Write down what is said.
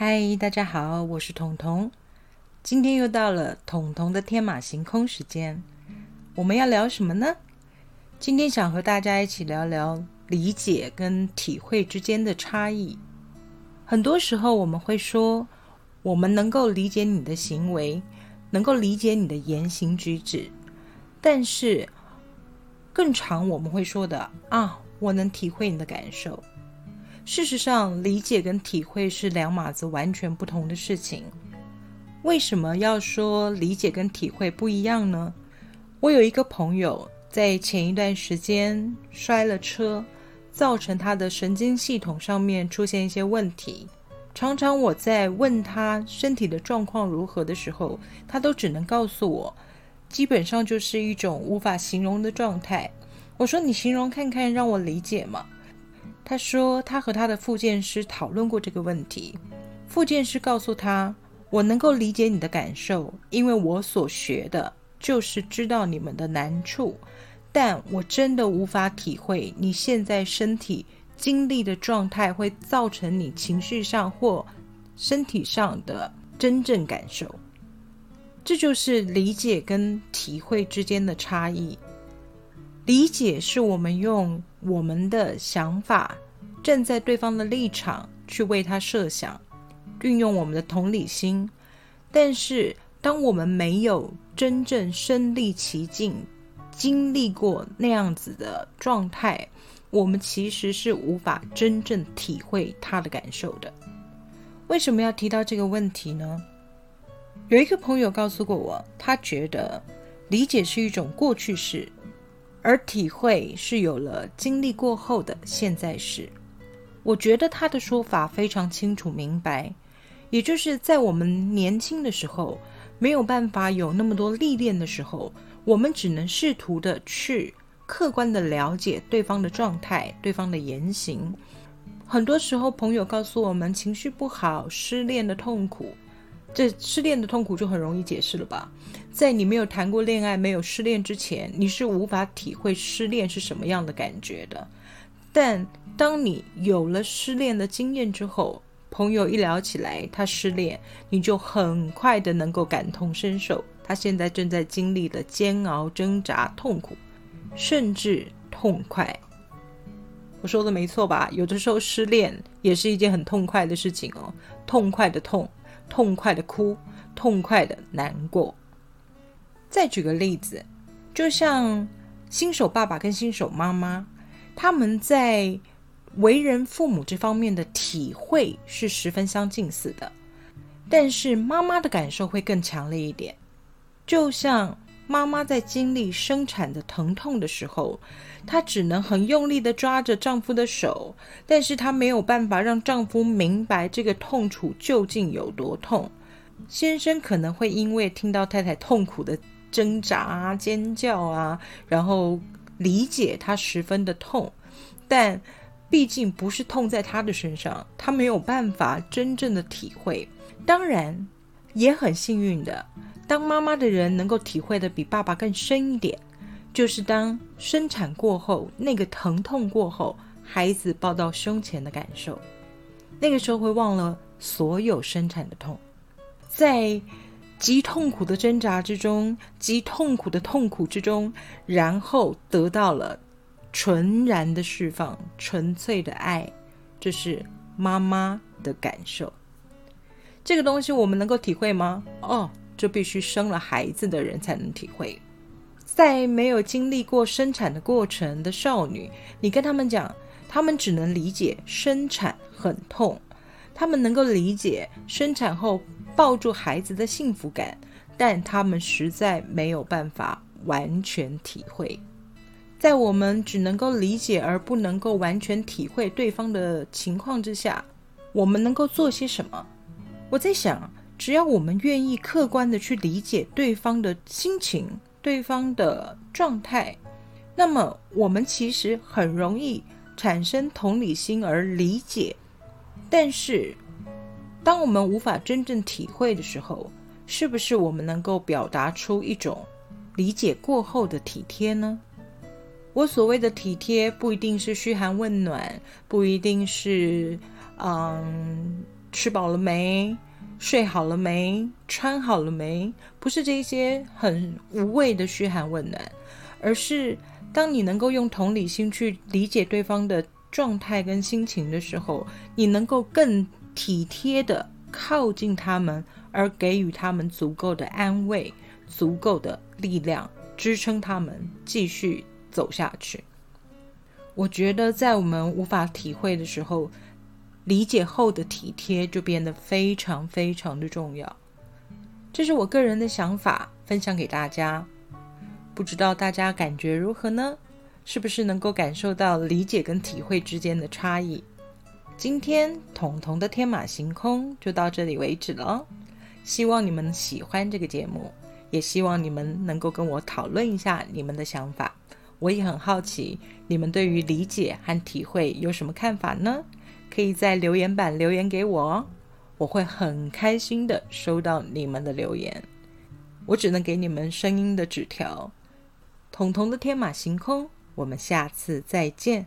嗨，大家好，我是彤彤。今天又到了彤彤的天马行空时间，我们要聊什么呢？今天想和大家一起聊聊理解跟体会之间的差异。很多时候我们会说，我们能够理解你的行为，能够理解你的言行举止，但是更长我们会说的啊，我能体会你的感受。事实上，理解跟体会是两码子完全不同的事情。为什么要说理解跟体会不一样呢？我有一个朋友在前一段时间摔了车，造成他的神经系统上面出现一些问题。常常我在问他身体的状况如何的时候，他都只能告诉我，基本上就是一种无法形容的状态。我说：“你形容看看，让我理解嘛。”他说，他和他的复健师讨论过这个问题。复健师告诉他：“我能够理解你的感受，因为我所学的就是知道你们的难处，但我真的无法体会你现在身体经历的状态会造成你情绪上或身体上的真正感受。这就是理解跟体会之间的差异。理解是我们用。”我们的想法站在对方的立场去为他设想，运用我们的同理心。但是，当我们没有真正身历其境，经历过那样子的状态，我们其实是无法真正体会他的感受的。为什么要提到这个问题呢？有一个朋友告诉过我，他觉得理解是一种过去式。而体会是有了经历过后的现在时，我觉得他的说法非常清楚明白，也就是在我们年轻的时候，没有办法有那么多历练的时候，我们只能试图的去客观的了解对方的状态、对方的言行。很多时候，朋友告诉我们情绪不好、失恋的痛苦。这失恋的痛苦就很容易解释了吧？在你没有谈过恋爱、没有失恋之前，你是无法体会失恋是什么样的感觉的。但当你有了失恋的经验之后，朋友一聊起来他失恋，你就很快的能够感同身受。他现在正在经历的煎熬、挣扎、痛苦，甚至痛快。我说的没错吧？有的时候失恋也是一件很痛快的事情哦，痛快的痛。痛快的哭，痛快的难过。再举个例子，就像新手爸爸跟新手妈妈，他们在为人父母这方面的体会是十分相近似的，但是妈妈的感受会更强烈一点。就像妈妈在经历生产的疼痛的时候，她只能很用力的抓着丈夫的手，但是她没有办法让丈夫明白这个痛楚究竟有多痛。先生可能会因为听到太太痛苦的挣扎啊、尖叫啊，然后理解她十分的痛，但毕竟不是痛在她的身上，她没有办法真正的体会。当然，也很幸运的。当妈妈的人能够体会的比爸爸更深一点，就是当生产过后那个疼痛过后，孩子抱到胸前的感受，那个时候会忘了所有生产的痛，在极痛苦的挣扎之中，极痛苦的痛苦之中，然后得到了纯然的释放，纯粹的爱，这是妈妈的感受。这个东西我们能够体会吗？哦。这必须生了孩子的人才能体会，在没有经历过生产的过程的少女，你跟他们讲，他们只能理解生产很痛，他们能够理解生产后抱住孩子的幸福感，但他们实在没有办法完全体会。在我们只能够理解而不能够完全体会对方的情况之下，我们能够做些什么？我在想。只要我们愿意客观的去理解对方的心情、对方的状态，那么我们其实很容易产生同理心而理解。但是，当我们无法真正体会的时候，是不是我们能够表达出一种理解过后的体贴呢？我所谓的体贴，不一定是嘘寒问暖，不一定是嗯，吃饱了没？睡好了没？穿好了没？不是这些很无谓的嘘寒问暖，而是当你能够用同理心去理解对方的状态跟心情的时候，你能够更体贴的靠近他们，而给予他们足够的安慰、足够的力量，支撑他们继续走下去。我觉得，在我们无法体会的时候，理解后的体贴就变得非常非常的重要。这是我个人的想法，分享给大家。不知道大家感觉如何呢？是不是能够感受到理解跟体会之间的差异？今天彤彤的天马行空就到这里为止了。希望你们喜欢这个节目，也希望你们能够跟我讨论一下你们的想法。我也很好奇，你们对于理解和体会有什么看法呢？可以在留言板留言给我哦，我会很开心的收到你们的留言。我只能给你们声音的纸条。彤彤的天马行空，我们下次再见。